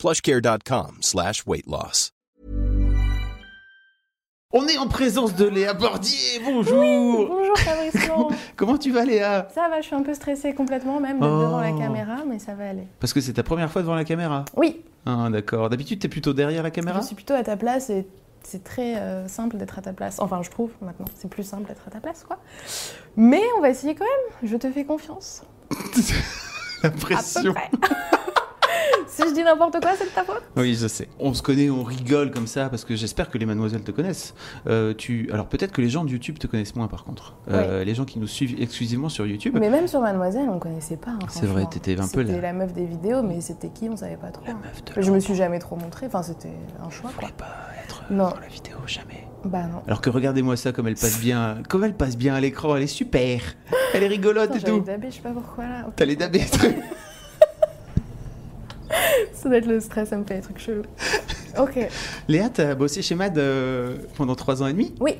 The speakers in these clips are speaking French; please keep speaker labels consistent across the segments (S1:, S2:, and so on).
S1: plushcare.com slash weight loss.
S2: On est en présence de Léa Bordier, bonjour
S3: Oui, bonjour Fabrice
S2: Comment tu vas Léa?
S3: Ça va, je suis un peu stressée complètement même
S2: Oh.
S3: devant la caméra, mais ça va aller.
S2: Parce que c'est ta première fois devant la caméra?
S3: Oui,
S2: Ah d'accord, d'habitude t'es plutôt derrière la caméra?
S3: Je suis plutôt à ta place et c'est très euh, simple d'être à ta place. Enfin, je trouve maintenant, c'est plus simple d'être à ta place, quoi. Mais on va essayer quand même, je te fais confiance.
S2: La
S3: À peu
S2: pression
S3: près. si je dis n'importe quoi, c'est de ta faute
S2: Oui, je sais. On se connaît, on rigole comme ça, parce que j'espère que les mademoiselles te connaissent. Euh, tu... Alors peut-être que les gens de YouTube te connaissent moins par contre. Euh, Les gens qui nous suivent exclusivement sur YouTube.
S3: Mais même sur Mademoiselle, on connaissait pas. hein,
S2: C'est vrai, t'étais un peu
S3: C'était
S2: la-
S3: la meuf des vidéos, mais c'était qui, on savait pas trop.
S2: La meuf de
S3: Je me suis jamais trop montrée, enfin, c'était un choix,
S2: Je
S3: quoi.
S2: voulais pas être
S3: Non.
S2: dans la vidéo, jamais.
S3: Bah non.
S2: Alors que regardez-moi ça, comme elle passe bien, comme elle passe bien à l'écran, elle est super. Elle est rigolote
S3: Attends,
S2: et tout.
S3: dabé, je sais pas pourquoi là.
S2: T'as les dabés.
S3: Ça doit être le stress, ça me fait des trucs chelous. Ok.
S2: Léa, t'as bossé chez Mad euh, pendant trois ans et demi.
S3: Oui,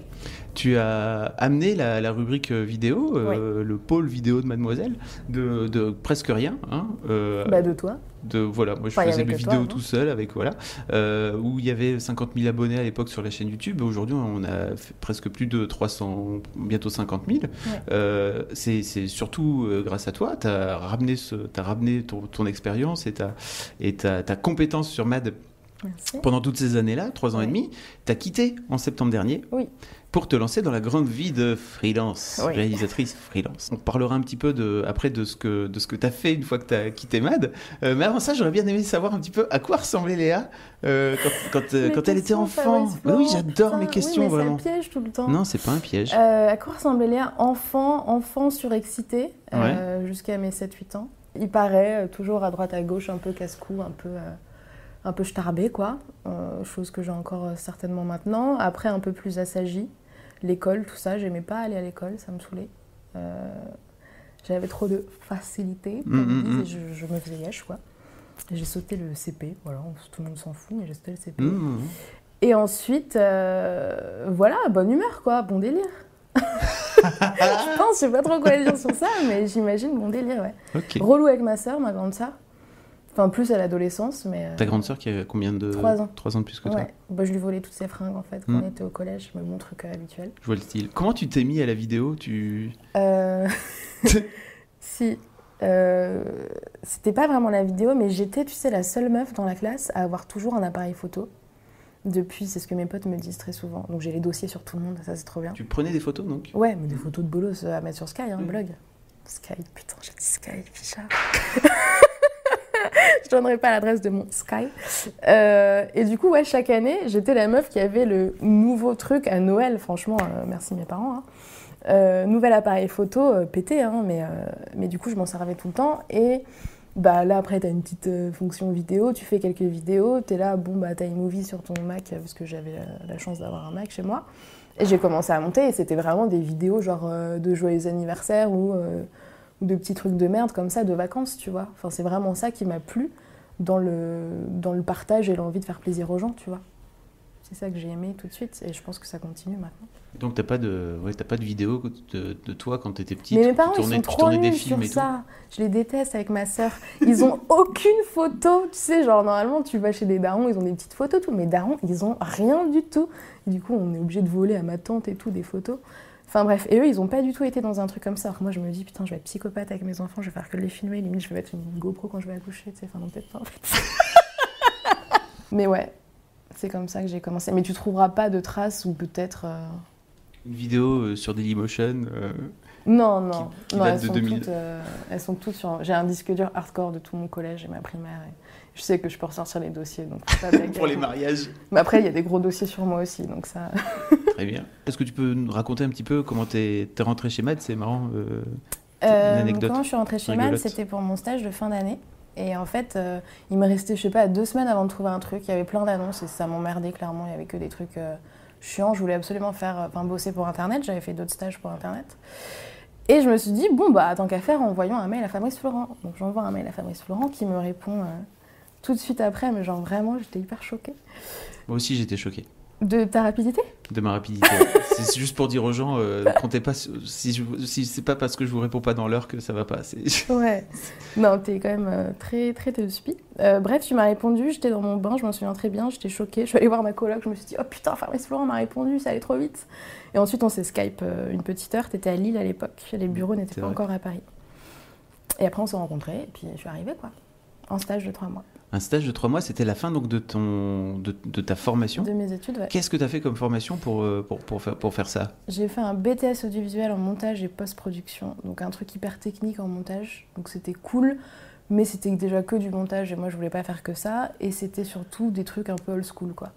S2: Tu as amené la, la rubrique vidéo, euh, le pôle vidéo de Mademoiselle, de, de presque rien. Hein, euh,
S3: bah de toi.
S2: de, voilà, moi je
S3: Enfin,
S2: faisais mes vidéos
S3: non
S2: tout seul avec voilà, euh, où il y avait 50 000 abonnés à l'époque sur la chaîne YouTube. Aujourd'hui, on a fait presque plus de 300, bientôt 50 000. Euh, c'est surtout grâce à toi. Tu as ramené, ce, as ramené ton, ton expérience et, ta, et ta, ta compétence sur Mad
S3: Merci.
S2: pendant toutes ces années-là, trois ans et demi. Tu as quitté en septembre dernier.
S3: Oui.
S2: Pour te lancer dans la grande vie de freelance,
S3: Oui.
S2: réalisatrice freelance. On parlera un petit peu de, après de ce que, de ce que tu as fait une fois que tu as quitté MAD. Euh, mais avant ça, j'aurais bien aimé savoir un petit peu à quoi ressemblait Léa euh, quand, quand, euh, quand elle était enfant. Bah oui, j'adore mes questions,
S3: mais
S2: vraiment.
S3: Ça piège tout le temps.
S2: Non, c'est pas un piège.
S3: À quoi ressemblait Léa Enfant, enfant surexcité, jusqu'à mes 7-8 ans. Il paraît, toujours à droite à gauche, un peu casse-cou, un peu, un peu starbé, quoi. Euh, chose que j'ai encore euh, certainement maintenant. Après, un peu plus assagi. L'école, tout ça, j'aimais pas aller à l'école, ça me saoulait. Euh, J'avais trop de facilité, comme
S2: Mm, mm,
S3: et je, je me faisais yesh, quoi. J'ai sauté le CP, voilà, tout le monde s'en fout, mais j'ai sauté le CP.
S2: Mmh.
S3: Et ensuite, euh, voilà, bonne humeur, quoi, bon délire. je pense, je sais pas trop quoi dire sur ça, mais j'imagine bon délire, ouais. Relou avec ma sœur, ma grande sœur. Enfin, plus à l'adolescence, mais. euh,
S2: Ta grande sœur qui a combien de
S3: Trois ans.
S2: Trois ans de plus que toi.
S3: Ouais, bah, je lui volais toutes ses fringues en fait quand
S2: Mm.
S3: on était au collège, mais mon truc habituel.
S2: Je vois le style. Comment tu t'es mis à la vidéo? Tu
S3: Euh... si. Euh, C'était pas vraiment la vidéo, mais j'étais, tu sais, la seule meuf dans la classe à avoir toujours un appareil photo. Depuis, c'est ce que mes potes me disent très souvent. Donc j'ai les dossiers sur tout le monde, ça c'est trop bien.
S2: tu prenais des photos donc?
S3: Ouais, mais des photos de bolos euh, à mettre sur Sky, hein,
S2: Mm.
S3: blog. Sky, putain, j'ai dit Sky, Ficha. Je donnerai pas l'adresse de mon Sky. Euh, et du coup, ouais, chaque année, j'étais la meuf qui avait le nouveau truc à Noël. Franchement, euh, merci mes parents. hein. Euh, nouvel appareil photo pété, hein, mais, mais du coup, je m'en servais tout le temps. Et bah, là, après, tu as une petite fonction vidéo, tu fais quelques vidéos, tu es là, bon, bah, tu as iMovie sur ton Mac, parce que j'avais la, chance d'avoir un Mac chez moi. Et j'ai commencé à monter, et c'était vraiment des vidéos genre de joyeux anniversaire ou, ou de petits trucs de merde comme ça, de vacances, tu vois. Enfin, c'est vraiment ça qui m'a plu dans le, dans le partage et l'envie de faire plaisir aux gens, tu vois. C'est ça que j'ai aimé tout de suite, et je pense que ça continue maintenant.
S2: Donc t'as pas de, ouais, pas de vidéo de, de toi quand t'étais petite.
S3: Mais mes parents, ils
S2: tournais-
S3: sont
S2: tu
S3: trop nuls
S2: films
S3: sur ça. Je les déteste avec ma sœur. Ils ont aucune photo. Tu sais, genre, normalement, tu vas chez des darons, ils ont des petites photos, tout. Mais darons, ils ont rien du tout. Et du coup, on est obligé de voler à ma tante et tout des photos. Enfin bref, et eux, ils ont pas du tout été dans un truc comme ça. Alors moi, je me dis, putain, je vais être psychopathe avec mes enfants, je vais faire que les filmer. Limite, je vais mettre une GoPro quand je vais accoucher, tu sais. Enfin, non, peut-être pas, en fait. Mais ouais, c'est comme ça que j'ai commencé. Mais tu trouveras pas de traces ou peut-être. euh,
S2: Une vidéo euh, sur Dailymotion. euh,
S3: Non, non,
S2: qui
S3: non elles,
S2: de
S3: sont
S2: 2000.
S3: toutes, euh, elles sont toutes sur. J'ai un disque dur hardcore de tout mon collège et ma primaire. Et je sais que je peux ressortir les dossiers, donc pas
S2: pour les mariages.
S3: Mais après, il y a des gros dossiers sur moi aussi, donc ça.
S2: Très bien. Est-ce que tu peux nous raconter un petit peu comment t'es es rentré chez Mad? C'est marrant. euh,
S3: Euh,
S2: anecdote
S3: Comment je suis rentrée chez MAD? C'était pour mon stage de fin d'année. Et en fait, euh, il me restait, je sais pas, deux semaines avant de trouver un truc. Il y avait plein d'annonces et ça m'emmerdait clairement. Il y avait que des trucs euh, chiants. Je voulais absolument faire, euh, enfin, bosser pour Internet. J'avais fait d'autres stages pour Internet. Et je me suis dit, bon, bah, tant qu'à faire, envoyons un mail à Fabrice Florent. Donc j'envoie un mail à Fabrice Florent qui me répond tout de suite après, mais genre vraiment, j'étais hyper choquée.
S2: Moi aussi, j'étais choquée.
S3: De ta rapidité
S2: De ma rapidité. c'est juste pour dire aux gens, euh, comptez pas si, je, si c'est pas parce que je vous réponds pas dans l'heure que ça va pas.
S3: ouais. Non, t'es quand même euh, très très téléspi. Euh, bref, tu m'as répondu, j'étais dans mon bain, je m'en souviens très bien, j'étais choquée. Je suis allée voir ma coloc, je me suis dit, oh putain, Fabrice Florent m'a répondu, ça allait trop vite. Et ensuite, on s'est Skype une petite heure. T'étais à Lille à l'époque, les bureaux n'étaient pas encore à Paris. Et après, on s'est rencontrés, et puis je suis arrivée, quoi, en stage de trois mois.
S2: Un stage de trois mois, c'était la fin donc de, ton, de, ta formation
S3: De mes études, ouais.
S2: Qu'est-ce que tu as fait comme formation pour, euh, pour, pour, faire, pour faire ça?
S3: J'ai fait un BTS audiovisuel en montage et post-production, donc un truc hyper technique en montage. Donc c'était cool, mais c'était déjà que du montage et moi je voulais pas faire que ça. Et c'était surtout des trucs un peu old school, quoi.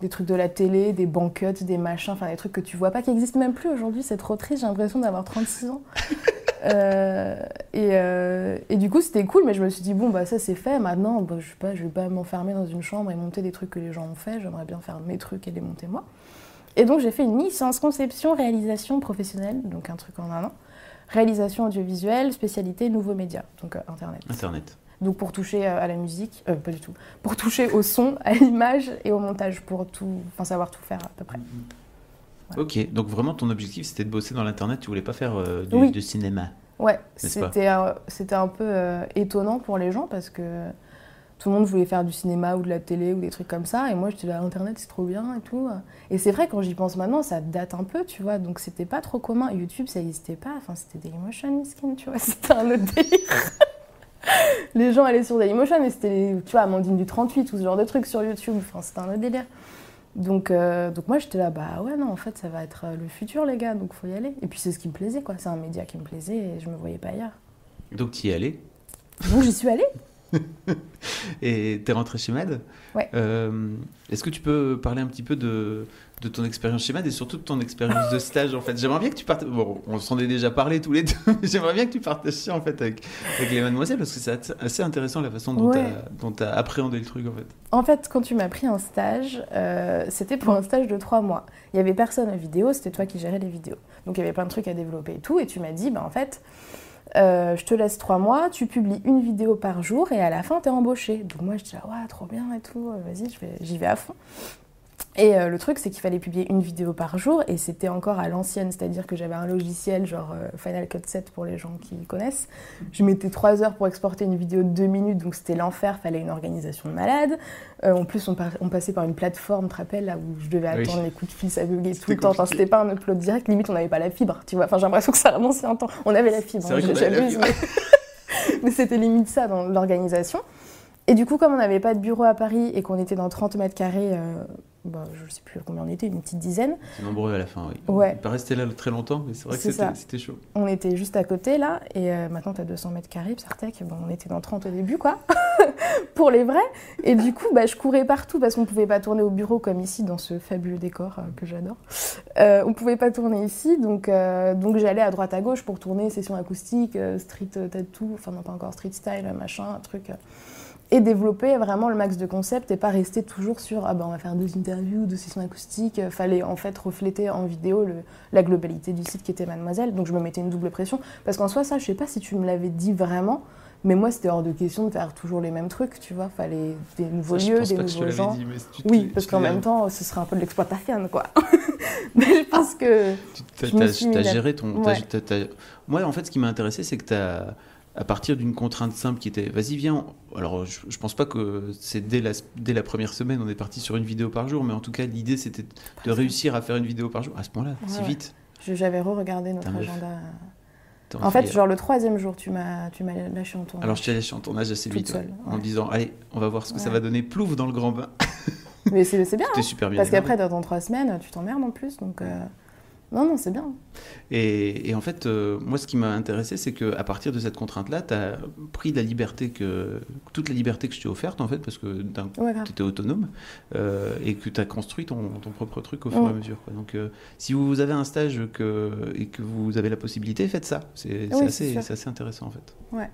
S3: Des trucs de la télé, des banquettes, des machins, enfin des trucs que tu vois pas qui existent même plus aujourd'hui. C'est trop triste, j'ai l'impression d'avoir 36 ans. Euh, euh, et, du coup, c'était cool, mais je me suis dit, bon, bah ça c'est fait, maintenant, bah, je sais pas, je vais pas m'enfermer dans une chambre et monter des trucs que les gens ont fait, j'aimerais bien faire mes trucs et les monter moi. Et donc, j'ai fait une licence conception, réalisation professionnelle, donc un truc en un an. Réalisation audiovisuelle, spécialité nouveaux médias, donc euh, Internet.
S2: Internet.
S3: Donc pour toucher à la musique, pas du tout, pour toucher au son, à l'image et au montage, pour tout, enfin savoir tout faire à peu près. Mm-hmm.
S2: Ok, donc vraiment ton objectif c'était de bosser dans l'internet, tu voulais pas faire euh, du, cinéma.
S3: Ouais, c'était un peu euh, étonnant pour les gens parce que tout le monde voulait faire du cinéma ou de la télé ou des trucs comme ça. Et moi j'étais là internet c'est trop bien et tout. Et c'est vrai quand j'y pense maintenant ça date un peu tu vois. Donc c'était pas trop commun. YouTube ça n'existait pas, enfin c'était Dailymotion skin tu vois, c'était un autre délire. les gens allaient sur Dailymotion et c'était tu vois Amandine du 38 ou ce genre de trucs sur YouTube, enfin c'était un autre délire. Donc, euh, donc moi j'étais là, bah ouais, non, en fait ça va être euh, le futur, les gars, donc faut y aller. Et puis c'est ce qui me plaisait, quoi. C'est un média qui me plaisait et je me voyais pas ailleurs.
S2: Donc tu y es allée?
S3: Donc j'y suis allée.
S2: et t'es rentrée chez Mad
S3: Ouais.
S2: Euh, est-ce que tu peux parler un petit peu de, de ton expérience chez MAD et surtout de ton expérience de stage en fait? J'aimerais bien que tu partes. Bon, on s'en est déjà parlé tous les deux, mais j'aimerais bien que tu partages ça en fait avec, avec les mademoiselles parce que c'est assez intéressant la façon dont tu as, appréhendé le truc en fait.
S3: En fait, quand tu m'as pris un stage, euh, c'était pour un stage de trois mois. Il y avait personne en vidéo, c'était toi qui gérais les vidéos. Donc il y avait plein de trucs à développer et tout. Et tu m'as dit, bah en fait. Euh, je te laisse trois mois, tu publies une vidéo par jour et à la fin, tu es embauché. Donc moi, je dis, ah ouais, trop bien et tout, vas-y, j'y vais à fond. Et euh, le truc, c'est qu'il fallait publier une vidéo par jour, et c'était encore à l'ancienne, c'est-à-dire que j'avais un logiciel genre euh, Final Cut 7 pour les gens qui connaissent. Je mettais trois heures pour exporter une vidéo de deux minutes, donc c'était l'enfer, fallait une organisation de malade. Euh, en plus, on, passait par une plateforme, tu te rappelles, là où je devais attendre les coups de fil, ça buguait tout le temps. Enfin, c'était pas un upload direct, limite on n'avait pas la fibre, tu vois. Enfin, j'ai l'impression que ça a un temps. On avait la fibre, hein, j'abuse, mais, mais c'était limite ça dans l'organisation. Et du coup, comme on n'avait pas de bureau à Paris et qu'on était dans 30 mètres carrés, bah, je ne sais plus combien on était, une petite dizaine.
S2: C'est nombreux à la fin, oui.
S3: Ouais.
S2: On pas rester là très longtemps, mais c'est vrai que c'était chaud.
S3: On était juste à côté, là, et euh, maintenant tu as 200 mètres carrés, Psartec, bon, on était dans 30 au début, quoi, pour les vrais. Et du coup, bah, je courais partout parce qu'on ne pouvait pas tourner au bureau comme ici, dans ce fabuleux décor euh, que j'adore. on ne pouvait pas tourner ici, donc, donc j'allais à droite à gauche pour tourner session acoustique, street tattoo, enfin non pas encore street style, machin, un truc et développer vraiment le max de concepts et pas rester toujours sur ah ben on va faire deux interviews, deux sessions acoustiques. Fallait en fait refléter en vidéo le, la globalité du site qui était Mademoiselle. Donc je me mettais une double pression parce qu'en soi ça je sais pas si tu me l'avais dit vraiment. Mais moi, c'était hors de question de faire toujours les mêmes trucs, tu vois. Fallait des nouveaux lieux, des nouveaux gens. oui, parce qu'en même temps, ce serait un peu de l'exploitation, quoi. mais je pense que.
S2: Tu as, géré ton. Moi, en fait, ce qui m'a intéressé, c'est que tu as à partir d'une contrainte simple qui était vas-y viens alors je, ne pense pas que c'est dès la, dès la première semaine on est parti sur une vidéo par jour mais en tout cas l'idée c'était de réussir à faire une vidéo par jour. À ce point-là si vite.
S3: J'avais re-regardé notre agenda. En fait genre le troisième jour tu m'as tu m'as lâché en tournage.
S2: Alors je t'ai lâché en tournage assez vite en disant allez on va voir ce que ça va donner. Plouf dans le grand bain.
S3: Mais c'est bien, hein, super bien parce qu'après dans trois semaines tu t'emmerdes en plus donc euh, non, non, c'est bien.
S2: Et, en fait, euh, moi, ce qui m'a intéressé, c'est qu'à partir de cette contrainte-là, tu as pris la liberté que, toute la liberté que je t'ai offerte, en fait, parce que tu étais autonome euh, et que tu as construit ton, propre truc au fur et à mesure. Donc, euh, si vous avez un stage que, et que vous avez la possibilité, faites ça. C'est assez, assez, intéressant, en fait.
S3: Ouais.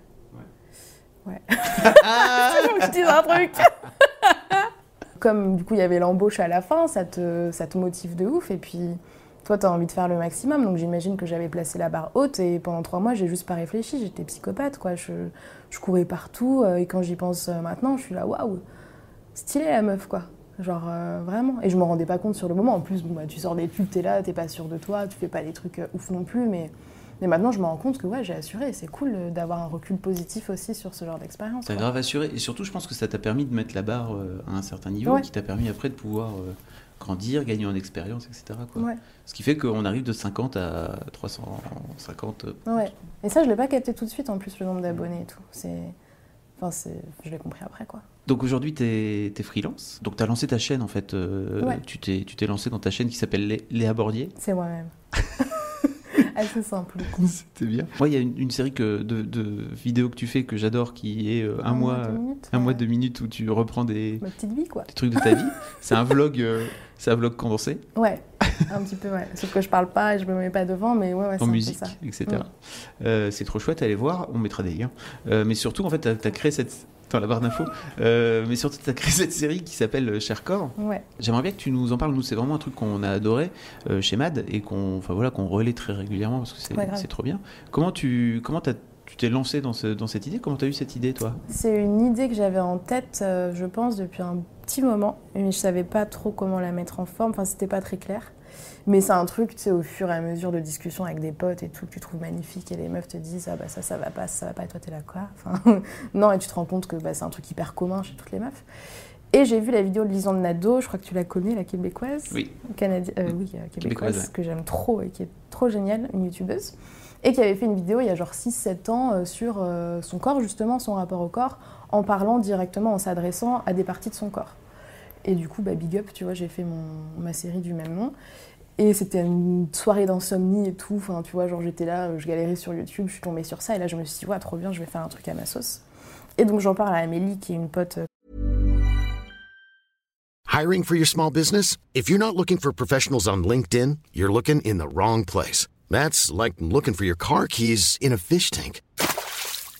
S3: Ouais. je dis un truc. Comme du coup il y avait l'embauche à la fin, ça te, ça te motive de ouf. Et puis toi, tu as envie de faire le maximum. Donc j'imagine que j'avais placé la barre haute. Et pendant trois mois, j'ai juste pas réfléchi. J'étais psychopathe, quoi. Je, je courais partout. euh, Et quand j'y pense euh, maintenant, je suis là, waouh, stylé la meuf, quoi. Genre euh, vraiment. Et je me rendais pas compte sur le moment. En plus, bon, bah, tu sors des pubs, t'es là, t'es pas sûr de toi, tu fais pas des trucs euh, ouf non plus. Mais, mais maintenant, je me rends compte que ouais, j'ai assuré. C'est cool euh, d'avoir un recul positif aussi sur ce genre d'expérience.
S2: T'as grave assuré. Et surtout, je pense que ça t'a permis de mettre la barre à un certain niveau,
S3: Ouais.
S2: qui t'a permis après de pouvoir grandir, gagner en expérience, etc. Quoi.
S3: Ouais.
S2: Ce qui fait qu'on arrive de 50 à 350. euh,
S3: Ouais. Et ça, je l'ai pas capté tout de suite en plus, le nombre d'abonnés et tout. C'est. Enfin, c'est... je l'ai compris après, quoi.
S2: Donc aujourd'hui, tu es, freelance. Donc tu as lancé ta chaîne, en fait. euh,
S3: Ouais.
S2: Tu t'es tu t'es lancé dans ta chaîne qui s'appelle Lé- Léa Bordier.
S3: C'est moi-même. Assez simple.
S2: C'était bien. Moi, il y a une, une série que, de, de vidéos que tu fais que j'adore qui est euh, un, mois,
S3: deux minutes.
S2: un
S3: ouais.
S2: mois, deux minutes où tu reprends des,
S3: Ma petite vie, quoi.
S2: des trucs de ta vie. C'est un vlog, euh, c'est un vlog condensé
S3: Ouais, un petit peu, ouais. Sauf que je parle pas et je me mets pas devant, mais ouais, ouais, c'est
S2: en
S3: un peu
S2: musique,
S3: ça.
S2: etc.
S3: Mm.
S2: Euh, c'est trop chouette, allez voir, on mettra des liens. Euh, mais surtout, en fait, tu as, créé cette. Dans la barre d'infos. Euh, mais surtout, tu as créé cette série qui s'appelle euh, Cher Corps.
S3: Ouais.
S2: J'aimerais bien que tu nous en parles. Nous, c'est vraiment un truc qu'on a adoré euh, chez Mad et qu'on voilà, qu'on relaie très régulièrement parce que c'est
S3: Ouais,
S2: trop bien. Comment tu comment tu t'es lancé dans, ce, dans cette idée? Comment tu as eu cette idée, toi?
S3: C'est une idée que j'avais en tête, euh, je pense, depuis un petit moment, mais je savais pas trop comment la mettre en forme. Enfin, c'était pas très clair. Mais c'est un truc, tu sais, au fur et à mesure de discussion avec des potes et tout, que tu trouves magnifique et les meufs te disent ah bah ça, ça va pas, ça va pas, et toi t'es là quoi? Enfin, Non, et tu te rends compte que bah, c'est un truc hyper commun chez toutes les meufs. Et j'ai vu la vidéo de Lisande Nadeau, je crois que tu la connais, la québécoise?
S2: Oui.
S3: Canadi- euh, oui, euh, québécoise,
S2: Québécoise, ouais.
S3: que j'aime trop et qui est trop géniale, une youtubeuse. Et qui avait fait une vidéo il y a genre 6-7 ans euh, sur son corps, justement, son rapport au corps, en parlant directement, en s'adressant à des parties de son corps. Et du coup, bah, big up, tu vois, j'ai fait mon, ma série du même nom. Et c'était une soirée d'insomnie et tout. Enfin, tu vois, genre j'étais là, euh, je galérais sur YouTube, je suis tombée sur ça. Et là, je me suis dit, ouais, trop bien, je vais faire un truc à ma sauce. Et donc, j'en parle à Amélie, qui est une pote euh,
S4: Hiring for your small business? If you're not looking for professionals on LinkedIn, you're looking in the wrong place. That's like looking for your car keys in a fish tank.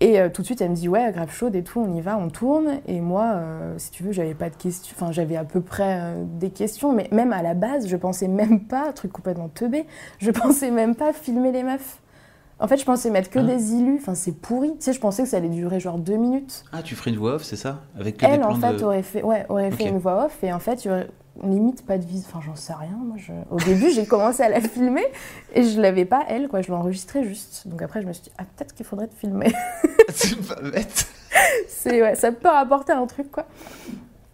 S3: Et euh, tout de suite, elle me dit ouais, grave chaude et tout, on y va, on tourne. Et moi, euh, si tu veux, j'avais pas de questions. Enfin, j'avais à peu près euh, des questions, mais même à la base, je pensais même pas, truc complètement teubé, je pensais même pas filmer les meufs. En fait, je pensais mettre que
S2: Hein
S3: des illus. Enfin, c'est pourri. Tu sais, je pensais que ça allait durer genre deux minutes.
S2: Ah, tu ferais une voix off, c'est ça? Avec que des
S3: Elle,
S2: plans
S3: en fait,
S2: de...
S3: aurait fait, ouais, aurait fait une voix off et en fait, limite pas de vis. Enfin, j'en sais rien. Moi, je... Au début, j'ai commencé à la filmer et je l'avais pas elle, quoi. Je l'enregistrais juste. Donc après, je me suis dit, ah, peut-être qu'il faudrait te filmer.
S2: c'est pas bête.
S3: c'est ouais, ça peut rapporter un truc quoi.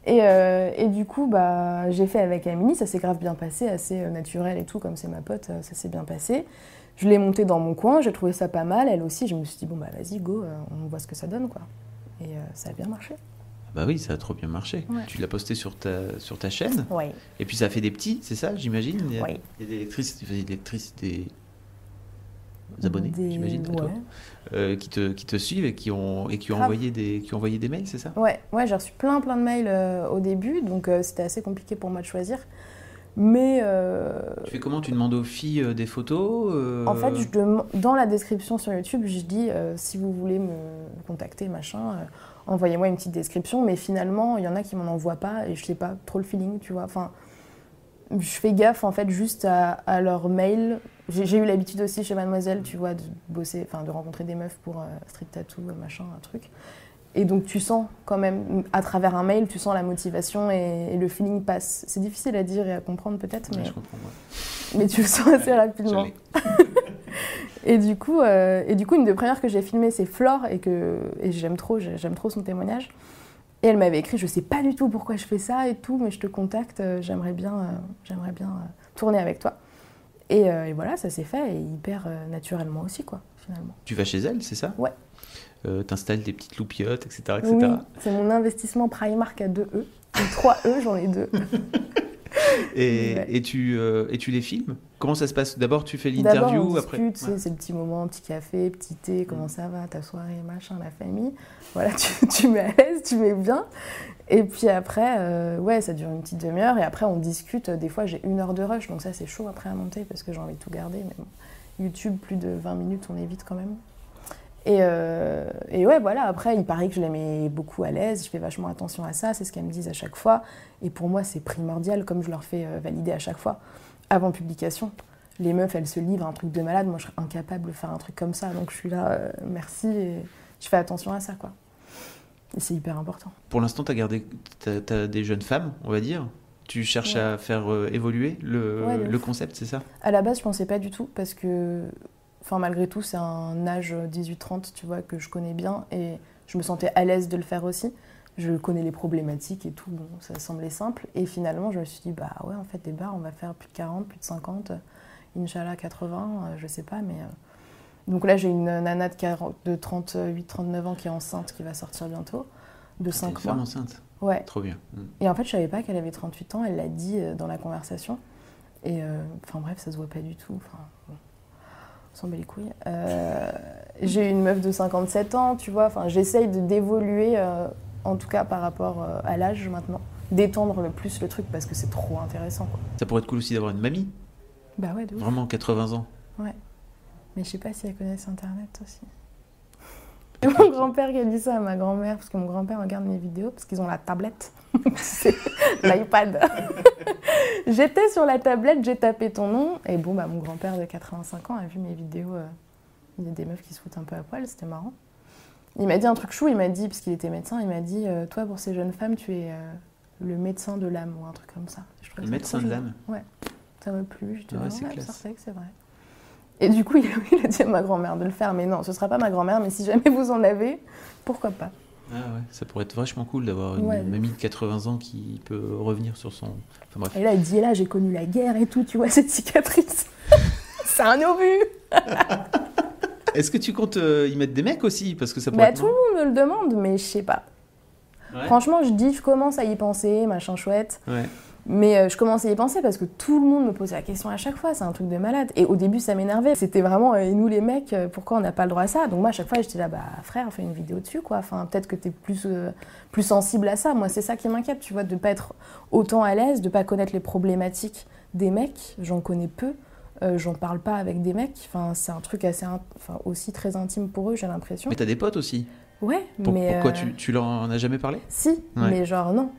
S3: Et, euh, et du coup, bah, j'ai fait avec Amélie, ça s'est grave bien passé, assez euh, naturel et tout, comme c'est ma pote, euh, ça s'est bien passé. Je l'ai monté dans mon coin, j'ai trouvé ça pas mal, elle aussi, je me suis dit, bon bah vas-y, go, on voit ce que ça donne quoi. Et euh, ça a bien marché.
S2: Bah oui, ça a trop bien marché.
S3: Ouais.
S2: Tu l'as posté sur ta, sur ta chaîne. Et puis ça a fait des petits, c'est ça, j'imagine? Il y a,
S3: Oui.
S2: il y a des lectrices, des lectrices, des abonnés, j'imagine, euh, qui, te, qui te suivent et qui ont, et qui ont,
S3: Grave.
S2: envoyé des, qui ont envoyé des mails, c'est ça?
S3: Ouais, ouais j'ai reçu plein plein de mails euh, au début, donc euh, c'était assez compliqué pour moi de choisir. Mais euh,
S2: Tu fais comment? Tu demandes aux filles euh, des photos euh,
S3: En fait, je dem- dans la description sur YouTube, je dis si vous voulez me contacter, machin, envoyez-moi une petite description. Mais finalement, il y en a qui m'en envoient pas et je sais pas trop le feeling, tu vois. Enfin, je fais gaffe en fait juste à, à leur mail. J'ai eu l'habitude aussi chez Mademoiselle, tu vois, de bosser, enfin de rencontrer des meufs pour street tattoo, machin, un truc. Et donc tu sens quand même, à travers un mail, tu sens la motivation et, et le feeling passe. C'est difficile à dire et à comprendre peut-être, mais,
S2: ouais.
S3: mais tu le sens assez rapidement. Et du coup, euh, et du coup, une des premières que j'ai filmées, c'est Flore, et que et j'aime trop, j'aime trop son témoignage. Et elle m'avait écrit, je sais pas du tout pourquoi je fais ça et tout, mais je te contacte, euh, j'aimerais bien, euh, j'aimerais bien euh, tourner avec toi. Et, et voilà, ça s'est fait, et hyper naturellement aussi, quoi, finalement.
S2: Tu vas chez elle, c'est ça?
S3: Ouais.
S2: Euh, T'installes des petites loupiottes, etc. etc.
S3: Oui, c'est mon investissement Primark à 2 E. Et 3 E, j'en ai 2.
S2: et, ouais. et, tu, euh, et tu les filmes? Comment ça se passe? D'abord, tu fais l'interview, après
S3: ouais. c'est le petit moment, petit café, petit thé, comment ça va, ta soirée, machin, la famille. Voilà, tu, tu mets à l'aise, tu mets bien. Et puis après, euh, ouais, ça dure une petite demi-heure. Et après, on discute. Des fois, j'ai une heure de rush, donc ça, c'est chaud après à monter parce que j'ai envie de tout garder. Mais bon, YouTube, plus de 20 minutes, on évite quand même. Et, euh, et, ouais, voilà, après, il paraît que je les mets beaucoup à l'aise, je fais vachement attention à ça, c'est ce qu'elles me disent à chaque fois. Et pour moi, c'est primordial, comme je leur fais euh, valider à chaque fois, avant publication. Les meufs, elles se livrent un truc de malade, moi je serais incapable de faire un truc comme ça, donc je suis là, euh, merci, et je fais attention à ça, quoi. Et c'est hyper important.
S2: Pour l'instant, tu as gardé as, as des jeunes femmes, on va dire tu cherches ouais. à faire évoluer le,
S3: ouais,
S2: le concept, c'est ça?
S3: À la base, je pensais pas du tout, parce que Enfin, malgré tout, c'est un âge 18-30, tu vois, que je connais bien et je me sentais à l'aise de le faire aussi. Je connais les problématiques et tout, bon, ça semblait simple. Et finalement, je me suis dit, bah ouais, en fait, des bars, on va faire plus de 40, plus de 50, Inch'Allah 80, euh, je sais pas, mais. Euh... Donc là, j'ai une nana de, 40, de 38-39 ans qui est enceinte, qui va sortir bientôt, de 5
S2: une
S3: mois.
S2: femme enceinte
S3: Ouais.
S2: Trop bien. Mm.
S3: Et en fait, je savais pas qu'elle avait 38 ans, elle l'a dit euh, dans la conversation. Et enfin, bref, ça se voit pas du tout. Enfin, bon s'en bat les couilles. Euh, j'ai une meuf de 57 ans, tu vois. Enfin, j'essaye de d'évoluer, euh, en tout cas par rapport euh, à l'âge maintenant, d'étendre le plus le truc parce que c'est trop intéressant. Quoi.
S2: Ça pourrait être cool aussi d'avoir une mamie.
S3: Bah ouais, de ouf.
S2: Vraiment 80 ans.
S3: Ouais. Mais je sais pas si elle connaissent Internet aussi. Et mon grand-père qui a dit ça à ma grand-mère, parce que mon grand-père regarde mes vidéos, parce qu'ils ont la tablette, c'est l'iPad. J'étais sur la tablette, j'ai tapé ton nom, et bon, bah, mon grand-père de 85 ans a vu mes vidéos. Euh, il y a des meufs qui se foutent un peu à poil, c'était marrant. Il m'a dit un truc chou, il m'a dit, parce qu'il était médecin, il m'a dit euh, Toi, pour ces jeunes femmes, tu es euh, le médecin de l'âme, ou un truc comme ça.
S2: le médecin de l'âme
S3: Ouais, ça m'a plu, je te
S2: ouais, c'est
S3: vrai. Et du coup, il a, il a dit à ma grand-mère de le faire, mais non, ce sera pas ma grand-mère, mais si jamais vous en avez, pourquoi pas
S2: Ah ouais, ça pourrait être vachement cool d'avoir une
S3: Ouais.
S2: mamie de 80 ans qui peut revenir sur son. Enfin bref.
S3: Et là, il dit, là, j'ai connu la guerre et tout, tu vois, cette cicatrice. c'est un obus
S2: Est-ce que tu comptes euh, y mettre des mecs aussi? Parce que ça pourrait
S3: Bah,
S2: être
S3: tout le monde me le demande, mais je sais pas.
S2: Ouais.
S3: Franchement, je dis, je commence à y penser, machin chouette.
S2: Ouais.
S3: Mais euh, je commence à y penser parce que tout le monde me pose la question à chaque fois, c'est un truc de malade. Et au début, ça m'énervait. C'était vraiment, euh, et nous les mecs, euh, pourquoi on n'a pas le droit à ça? Donc moi, à chaque fois, j'étais là, bah frère, fais une vidéo dessus, quoi. Enfin, peut-être que t'es plus, euh, plus sensible à ça. Moi, c'est ça qui m'inquiète, tu vois, de pas être autant à l'aise, de pas connaître les problématiques des mecs. J'en connais peu. Euh, J'en parle pas avec des mecs. Enfin, c'est un truc assez, in- enfin, aussi très intime pour eux, j'ai l'impression.
S2: Mais t'as des potes aussi?
S3: Ouais,
S2: Pour-
S3: mais
S2: pourquoi
S3: euh,
S2: tu, tu leur en as jamais parlé?
S3: Si,
S2: Ouais.
S3: mais genre non,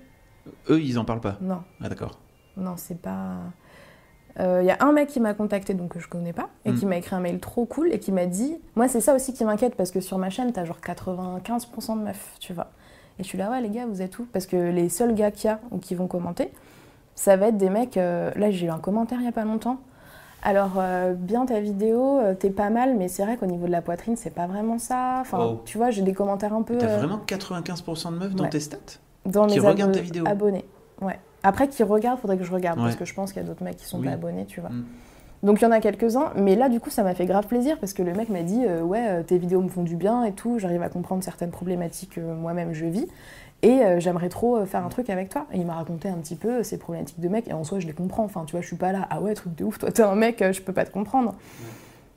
S2: Eux, ils en parlent pas.
S3: non.
S2: Ah d'accord.
S3: Non, c'est pas. Il y a un mec qui m'a contacté, donc que je connais pas, et
S2: Mm.
S3: qui m'a écrit un mail trop cool et qui m'a dit. Moi, c'est ça aussi qui m'inquiète parce que sur ma chaîne, t'as genre 95% de meufs, tu vois. Et je suis là, ouais, les gars, vous êtes où? Parce que les seuls gars qu'il y a ou qui vont commenter, ça va être des mecs. euh, Là, j'ai eu un commentaire il y a pas longtemps. Alors, euh, bien ta vidéo, euh, t'es pas mal, mais c'est vrai qu'au niveau de la poitrine, c'est pas vraiment ça. Enfin,
S2: Oh.
S3: tu vois, j'ai des commentaires un peu.
S2: T'as
S3: euh,
S2: vraiment 95% de meufs dans
S3: ouais.
S2: tes stats?
S3: Dans
S2: Qui
S3: mes
S2: regardent
S3: abo-
S2: ta vidéo.
S3: abonnés. Ouais. Après, qui regardent, faudrait que je regarde parce que je pense qu'il y a d'autres mecs qui sont
S2: Oui.
S3: pas abonnés, tu vois.
S2: Mm.
S3: Donc il y en a quelques-uns, mais là du coup ça m'a fait grave plaisir parce que le mec m'a dit euh, ouais euh, tes vidéos me font du bien et tout, j'arrive à comprendre certaines problématiques que moi-même je vis et euh, j'aimerais trop euh, faire un truc avec toi. Et il m'a raconté un petit peu euh, ces problématiques de mec et en soi je les comprends. Enfin tu vois je suis pas là ah ouais truc de ouf toi t'es un mec euh, je peux pas te comprendre.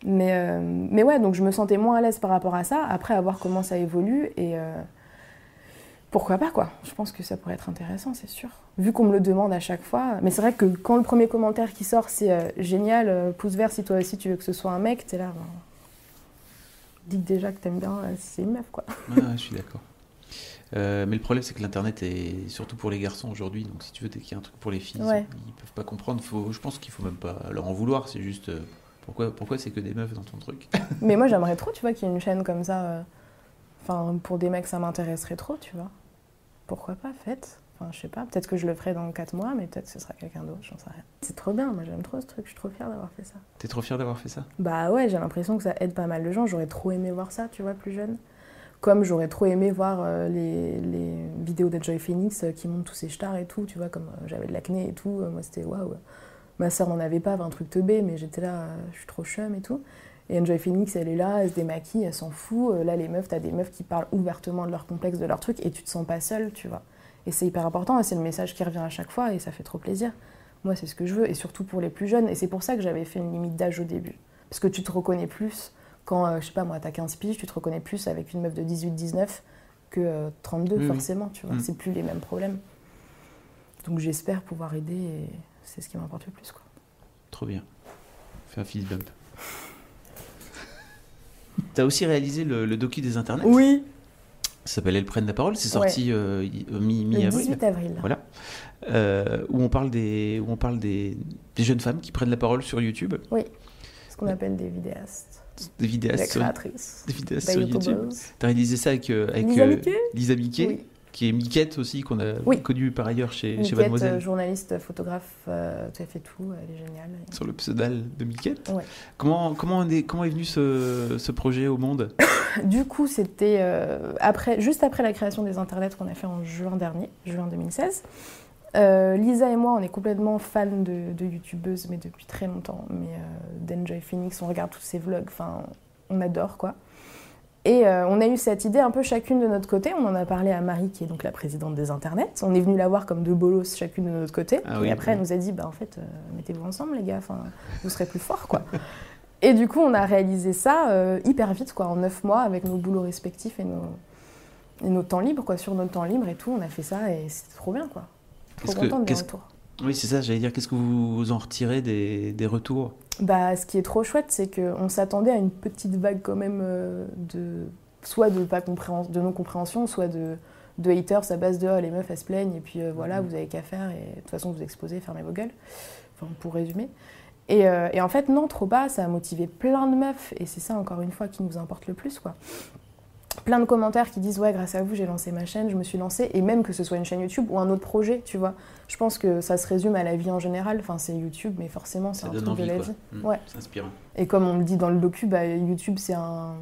S3: Mais euh, mais ouais donc je me sentais moins à l'aise par rapport à ça. Après à voir comment ça évolue et euh, pourquoi pas quoi Je pense que ça pourrait être intéressant, c'est sûr. Vu qu'on me le demande à chaque fois. Mais c'est vrai que quand le premier commentaire qui sort, c'est euh, génial, euh, pouce vert si toi aussi tu veux que ce soit un mec, t'es là. ben, Dis déjà que t'aimes bien euh, si c'est une meuf quoi.
S2: Ouais, je suis d'accord. Euh, mais le problème, c'est que l'internet est surtout pour les garçons aujourd'hui. Donc, si tu veux qu'il y ait un truc pour les filles,
S3: Ouais.
S2: ils peuvent pas comprendre. Faut, je pense qu'il faut même pas leur en vouloir. C'est juste pourquoi, pourquoi c'est que des meufs dans ton truc?
S3: Mais moi j'aimerais trop, tu vois, qu'il y ait une chaîne comme ça. Enfin, pour des mecs, ça m'intéresserait trop, tu vois. Pourquoi pas, faites Enfin, je sais pas, peut-être que je le ferai dans 4 mois, mais peut-être que ce sera quelqu'un d'autre, j'en sais rien. C'est trop bien, moi j'aime trop ce truc, je suis trop fière d'avoir fait ça.
S2: T'es trop fier d'avoir fait ça?
S3: Bah ouais, j'ai l'impression que ça aide pas mal de gens. J'aurais trop aimé voir ça, tu vois, plus jeune. Comme j'aurais trop aimé voir euh, les, les vidéos d'Enjoy Phoenix euh, qui montrent tous ces stars et tout, tu vois, comme euh, j'avais de l'acné et tout. moi, c'était waouh. Ma sœur n'en avait pas, un truc teubé, mais j'étais là, je suis trop chum et tout. Et Enjoy Phoenix, elle est là, elle se démaquille, elle s'en fout. Euh, Là, les meufs, t'as des meufs qui parlent ouvertement de leur complexe, de leur truc, et tu te sens pas seule, tu vois. Et c'est hyper important, et c'est le message qui revient à chaque fois, et ça fait trop plaisir. Moi, c'est ce que je veux, et surtout pour les plus jeunes. Et c'est pour ça que j'avais fait une limite d'âge au début. Parce que tu te reconnais plus quand, euh, je sais pas moi, t'as 15 piges, tu te reconnais plus avec une meuf de 18-19 que euh, 32,
S2: Oui, oui.
S3: forcément, tu vois.
S2: Mm.
S3: C'est plus les mêmes problèmes. Donc j'espère pouvoir aider, et c'est ce qui m'importe le plus, quoi.
S2: Trop bien. Fais un fist bump. T'as aussi réalisé le, le docu des internets
S3: Oui
S2: Ça s'appelle Elles prennent la parole. C'est sorti euh, y- euh, mi-
S3: Le
S2: mi-avril.
S3: 18 avril.
S2: Voilà. Euh, où on parle, des, où on parle des, des jeunes femmes qui prennent la parole sur YouTube.
S3: Ce qu'on appelle des vidéastes,
S2: Des vidéastes
S3: des
S2: sur,
S3: créatrices,
S2: des vidéastes
S3: des
S2: sur YouTube. T'as réalisé ça avec, euh, avec
S3: Lisa
S2: euh,
S3: Mickey?
S2: Lisa
S3: Oui.
S2: Qui est Miquette aussi, qu'on a
S3: Oui.
S2: connue par ailleurs chez, chez
S3: Miquette,
S2: Mademoiselle.
S3: euh, journaliste, photographe, euh, tu as fait tout, elle est géniale.
S2: Sur le pseudal de Miquette.
S3: Ouais.
S2: Comment, comment, on est, comment est venu ce, ce projet au monde
S3: Du coup, c'était euh, après, juste après la création des internets qu'on a fait en juin dernier, juin 2016. Euh, Lisa et moi, on est complètement fans de, de youtubeuses, mais depuis très longtemps. Mais d'Enjoy Phoenix, on regarde tous ses vlogs, enfin, on adore quoi. Et euh, on a eu cette idée un peu chacune de notre côté. On en a parlé à Marie, qui est donc la présidente des internets. On est venu la voir comme deux bolos chacune de notre côté.
S2: Ah
S3: et
S2: oui,
S3: après,
S2: oui.
S3: elle nous a dit, bah, en fait, euh, mettez-vous ensemble, les gars. Enfin, vous serez plus forts, quoi. Et du coup, on a réalisé ça euh, hyper vite, quoi, en neuf mois, avec nos boulots respectifs et nos, et nos temps libres, quoi, sur notre temps libre et tout. On a fait ça et c'était trop bien, quoi. Trop
S2: que-
S3: contente des retours.
S2: Oui, c'est ça, j'allais dire, qu'est-ce que vous en retirez des, des retours?
S3: Bah, ce qui est trop chouette, c'est qu'on s'attendait à une petite vague quand même euh, de soit de pas compréhen- de non compréhension, soit de, de haters à base de oh, les meufs elles se plaignent et puis euh, voilà
S2: Mhm.
S3: vous avez qu'à faire et de toute façon vous exposez, fermez vos gueules. Enfin pour résumer. Et, euh, et en fait non trop bas, ça a motivé plein de meufs et c'est ça encore une fois qui nous importe le plus quoi. Plein de commentaires qui disent ouais grâce à vous j'ai lancé ma chaîne, je me suis lancée et même que ce soit une chaîne YouTube ou un autre projet, tu vois. Je pense que ça se résume à la vie en général. Enfin c'est YouTube mais forcément c'est un truc
S2: envie,
S3: de la
S2: quoi.
S3: vie.
S2: Mm,
S3: Ouais.
S2: C'est inspirant.
S3: Et comme on le dit dans le docu, bah, YouTube c'est un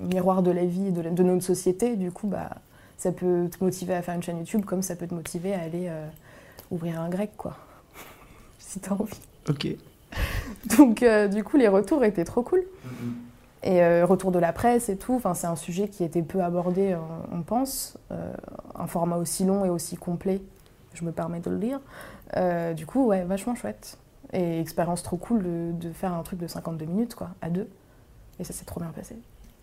S3: miroir de la vie et de, la- de notre société. Du coup, bah, ça peut te motiver à faire une chaîne YouTube comme ça peut te motiver à aller euh, ouvrir un grec, quoi. si t'as envie.
S2: Ok.
S3: Donc, euh, du coup, les retours étaient trop cool. Et euh, retour de la presse et tout, enfin, c'est un sujet qui était peu abordé, on pense. Euh, un format aussi long et aussi complet, je me permets de le dire. Euh, du coup, ouais, vachement chouette. Et expérience trop cool de, de faire un truc de 52 minutes, quoi, à deux. Et ça s'est trop bien passé.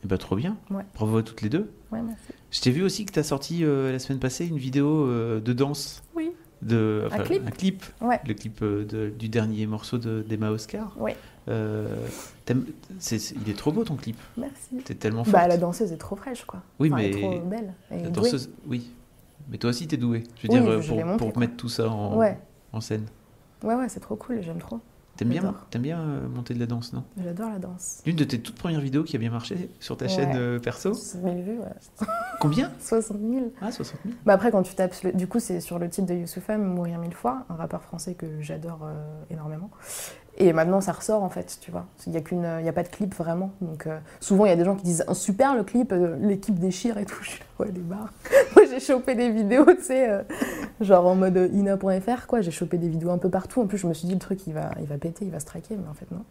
S2: Eh ben, trop bien.
S3: Ouais.
S2: Bravo à toutes les deux.
S3: Ouais, merci.
S2: Je t'ai vu aussi que tu as sorti euh, la semaine passée une vidéo de danse.
S3: Oui.
S2: De,
S3: Un clip.
S2: Un clip.
S3: Ouais.
S2: Le clip euh, de- du dernier morceau de- d'Emma Oscar.
S3: Oui.
S2: Euh, il est trop beau ton clip.
S3: Merci.
S2: T'es tellement forte.
S3: Bah, la danseuse est trop fraîche, quoi.
S2: Oui,
S3: Enfin, elle
S2: mais
S3: est trop belle.
S2: La
S3: douée.
S2: danseuse, oui. Mais toi aussi, t'es douée. Je veux
S3: Oui,
S2: dire, euh,
S3: je
S2: pour,
S3: montré,
S2: mettre tout ça en,
S3: Ouais,
S2: en scène.
S3: ouais, ouais, c'est trop cool, j'aime trop.
S2: T'aimes bien, bien euh, monter de la danse, non?
S3: J'adore la danse.
S2: L'une de tes toutes premières vidéos qui a bien marché sur ta
S3: Ouais.
S2: chaîne euh, perso?
S3: 60 000 vues, ouais.
S2: Combien?
S3: 60 000.
S2: Ah, 60 000.
S3: Bah après, quand tu tapes, le- du coup, c'est sur le titre de Youssoufam, Mourir mille fois, un rappeur français que j'adore euh, énormément. Et maintenant, ça ressort en fait, tu vois. Il n'y a, a pas de clip vraiment. Donc, euh, souvent, il y a des gens qui disent super le clip, euh, l'équipe déchire et tout. Je suis là, ouais, les barres. Moi, j'ai chopé des vidéos, tu sais, euh, genre en mode ina.fr, quoi. J'ai chopé des vidéos un peu partout. En plus, je me suis dit, le truc, il va, il va péter, il va se traquer, mais en fait, non.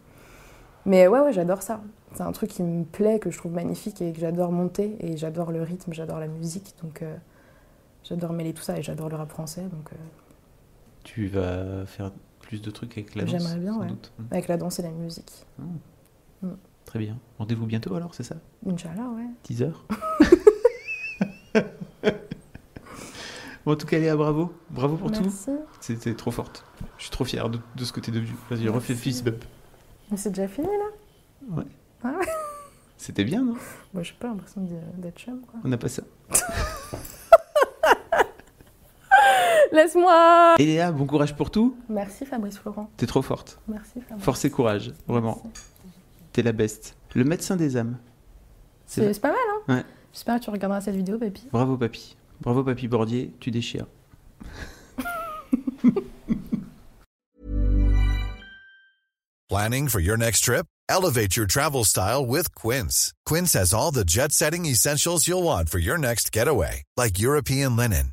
S3: Mais ouais, ouais, j'adore ça. C'est un truc qui me plaît, que je trouve magnifique et que j'adore monter. Et j'adore le rythme, j'adore la musique. Donc, j'adore mêler tout ça et j'adore le rap français. Donc,
S2: Tu vas faire plus de trucs avec la danse
S3: J'aimerais bien,
S2: sans
S3: ouais.
S2: doute. Mm.
S3: avec la danse et la musique.
S2: Très bien. Rendez-vous bientôt alors, c'est ça?
S3: Inch'Allah, ouais.
S2: Teaser? Bon, en tout cas, Léa, bravo. Bravo pour tout.
S3: Merci.
S2: C'était trop forte. Je suis trop fier de, de ce que t'es devenu. Vas-y, refais fist bump.
S3: Mais c'est déjà fini, là?
S2: C'était bien, non?
S3: Moi, j'ai pas l'impression d'être chum, quoi.
S2: On n'a pas ça.
S3: Laisse-moi
S2: Et Léa, bon courage pour tout.
S3: Merci, Fabrice Florent.
S2: T'es trop forte.
S3: Merci, Fabrice.
S2: Force et courage, vraiment. T'es la best. Le médecin des âmes.
S3: C'est pas mal, hein
S2: Ouais.
S3: J'espère que tu regarderas cette vidéo, papy.
S2: Bravo, papy. Bravo, papy Bordier. Tu déchires.
S5: Planning for your next trip? Elevate your travel style with Quince. Quince has all the jet setting essentials you'll want for your next getaway, like European linen,